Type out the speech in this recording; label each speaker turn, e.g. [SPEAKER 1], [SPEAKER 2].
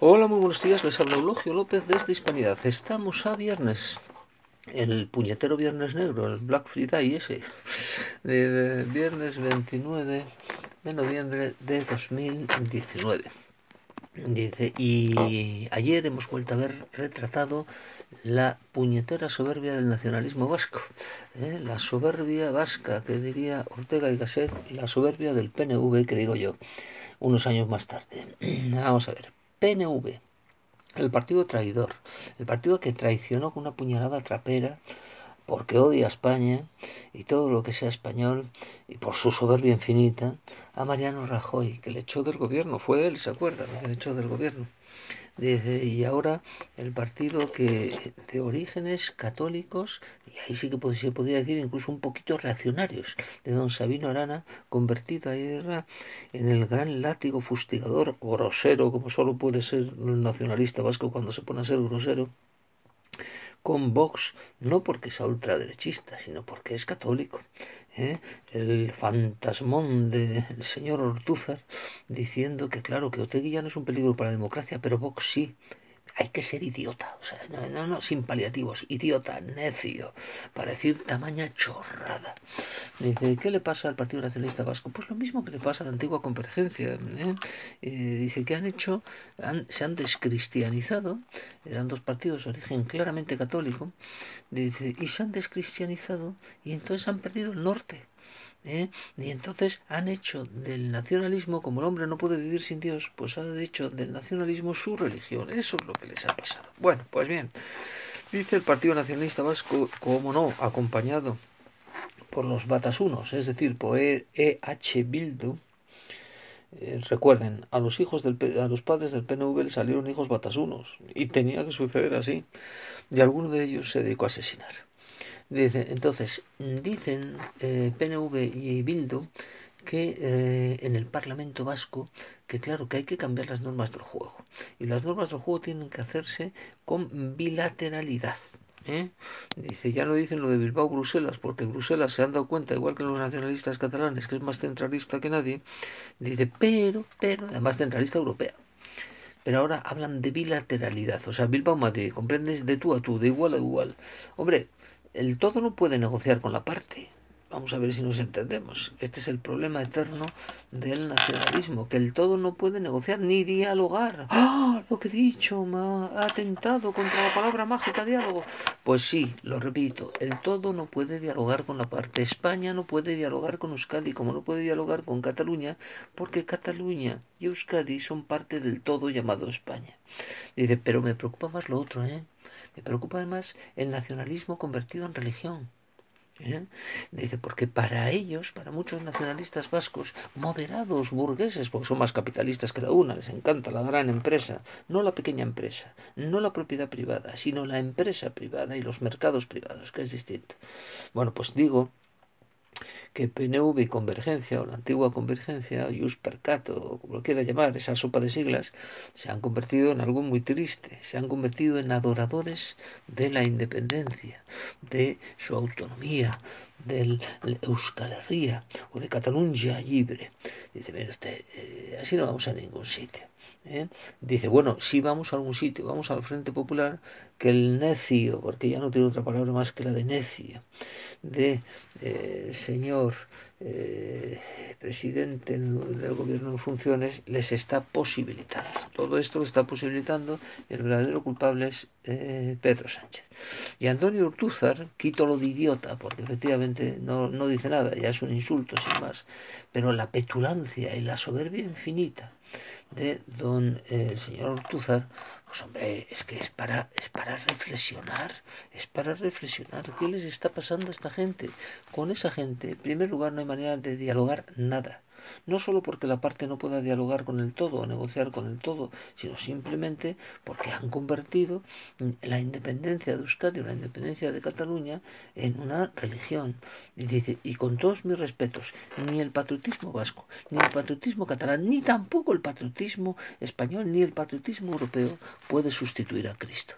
[SPEAKER 1] Hola, muy buenos días. Les habla Eulogio López desde Hispanidad. Estamos a viernes. El puñetero viernes negro, el Black Friday ese. De, viernes 29 de noviembre de 2019. Dice, y ayer hemos vuelto a ver retratado la puñetera soberbia del nacionalismo vasco, ¿eh? la soberbia vasca que diría Ortega y Gasset, la soberbia del PNV que digo yo, unos años más tarde. Vamos a ver, PNV, el partido traidor, el partido que traicionó con una puñalada trapera porque odia a España y todo lo que sea español y por su soberbia infinita a Mariano Rajoy, que le echó del gobierno, fue él, ¿se acuerdan? Que le echó del gobierno y ahora el partido que de orígenes católicos, y ahí sí que se podría decir incluso un poquito reaccionarios, de don Sabino Arana, convertido ayer en el gran látigo fustigador, grosero, como solo puede ser un nacionalista vasco cuando se pone a ser grosero, con Vox, no porque sea ultraderechista, sino porque es católico. ¿eh? El fantasmón del señor Ortúzar diciendo que, claro, que Otegui ya no es un peligro para la democracia, pero Vox sí hay que ser idiota, o sea, no, no, sin paliativos, idiota, necio, para decir tamaña chorrada. Dice, ¿qué le pasa al Partido Nacionalista Vasco? Pues lo mismo que le pasa a la antigua convergencia. ¿eh? Eh, dice que han hecho, se han descristianizado, eran dos partidos de origen claramente católico, dice, y se han descristianizado y entonces han perdido el norte. ¿Eh? Y entonces han hecho del nacionalismo, como el hombre no puede vivir sin Dios, pues ha hecho del nacionalismo su religión. Eso es lo que les ha pasado. Bueno, pues bien, dice el Partido Nacionalista Vasco, como no, acompañado por los batasunos, es decir, por E.H. Bildu, eh, recuerden, a los hijos del a los padres del PNV le salieron hijos batasunos y tenía que suceder así. Y alguno de ellos se dedicó a asesinar. Dice, entonces, dicen eh, PNV y Bildu que eh, en el Parlamento Vasco, que claro, que hay que cambiar las normas del juego. Y las normas del juego tienen que hacerse con bilateralidad. ¿eh? Dice, ya no dicen lo de Bilbao-Bruselas, porque Bruselas se han dado cuenta, igual que los nacionalistas catalanes, que es más centralista que nadie. Dice, pero, pero, además centralista europea. Pero ahora hablan de bilateralidad, o sea, Bilbao-Madrid, comprendes de tú a tú, de igual a igual. Hombre, el todo no puede negociar con la parte. Vamos a ver si nos entendemos. Este es el problema eterno del nacionalismo, que el todo no puede negociar ni dialogar. ¡Ah! Lo que he dicho ha atentado contra la palabra mágica diálogo. Pues sí, lo repito, el todo no puede dialogar con la parte. España no puede dialogar con Euskadi, como no puede dialogar con Cataluña, porque Cataluña y Euskadi son parte del todo llamado España. Dice, pero me preocupa más lo otro, ¿eh? Me preocupa además el nacionalismo convertido en religión. ¿eh? Dice, porque para ellos, para muchos nacionalistas vascos, moderados, burgueses, porque son más capitalistas que la una, les encanta la gran empresa, no la pequeña empresa, no la propiedad privada, sino la empresa privada y los mercados privados, que es distinto. Bueno, pues digo que PNV y Convergencia, o la antigua Convergencia, Jus Percato, o como lo quiera llamar, esa sopa de siglas, se han convertido en algo muy triste, se han convertido en adoradores de la independencia, de su autonomía, del Euskal Herria o de Cataluña libre. Dice, mira usted, eh, así no vamos a ningún sitio. ¿Eh? Dice, bueno, si vamos a algún sitio, vamos al Frente Popular, que el necio, porque ya no tiene otra palabra más que la de necio, de eh, señor eh, presidente del gobierno en funciones, les está posibilitando. Todo esto está posibilitando, el verdadero culpable es Pedro Sánchez. Y Antonio Urtúzar, quito lo de idiota, porque efectivamente no, no dice nada, ya es un insulto sin más, pero la petulancia y la soberbia infinita de don eh, el señor Ortúzar, pues hombre, es que es para, es para reflexionar, es para reflexionar qué les está pasando a esta gente. Con esa gente, en primer lugar, no hay manera de dialogar nada no solo porque la parte no pueda dialogar con el todo o negociar con el todo, sino simplemente porque han convertido la independencia de Euskadi o la independencia de Cataluña en una religión. Y dice, y con todos mis respetos, ni el patriotismo vasco, ni el patriotismo catalán, ni tampoco el patriotismo español, ni el patriotismo europeo puede sustituir a Cristo.